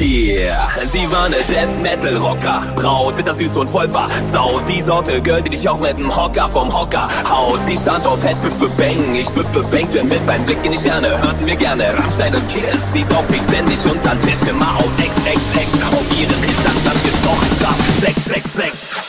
Yeah, sie war ne Death Metal Rocker. Braut, bitter süß und voll versaut. Die Sorte Girl, die dich auch mit dem Hocker vom Hocker haut. Sie stand auf Head, bippe bang. Ich bippe bang, denn mit meinem Blick in die Sterne. Hörten wir gerne Rammstein und Kills. Sie auf mich ständig unter Tisch, immer auf XXX. Auf ihren Hintern stand gestochen, scharf 666.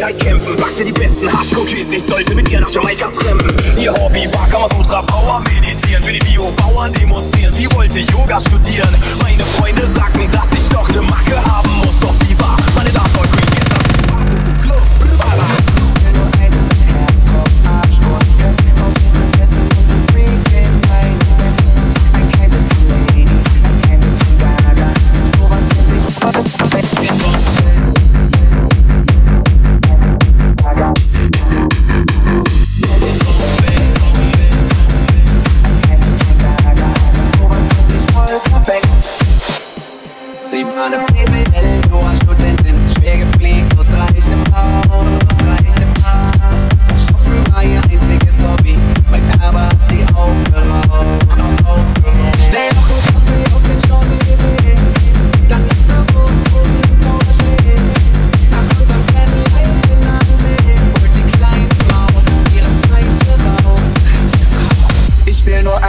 Freiheit kämpfen, backte die besten Haschcookies, ich sollte mit ihr nach Jamaika trimpen. Ihr Hobby war Kamasutra Power, meditieren, für die Bio-Bauern demonstrieren, sie wollte Yoga studieren. Meine Freunde sagten, dass ich Sie waren im Himmel, du hast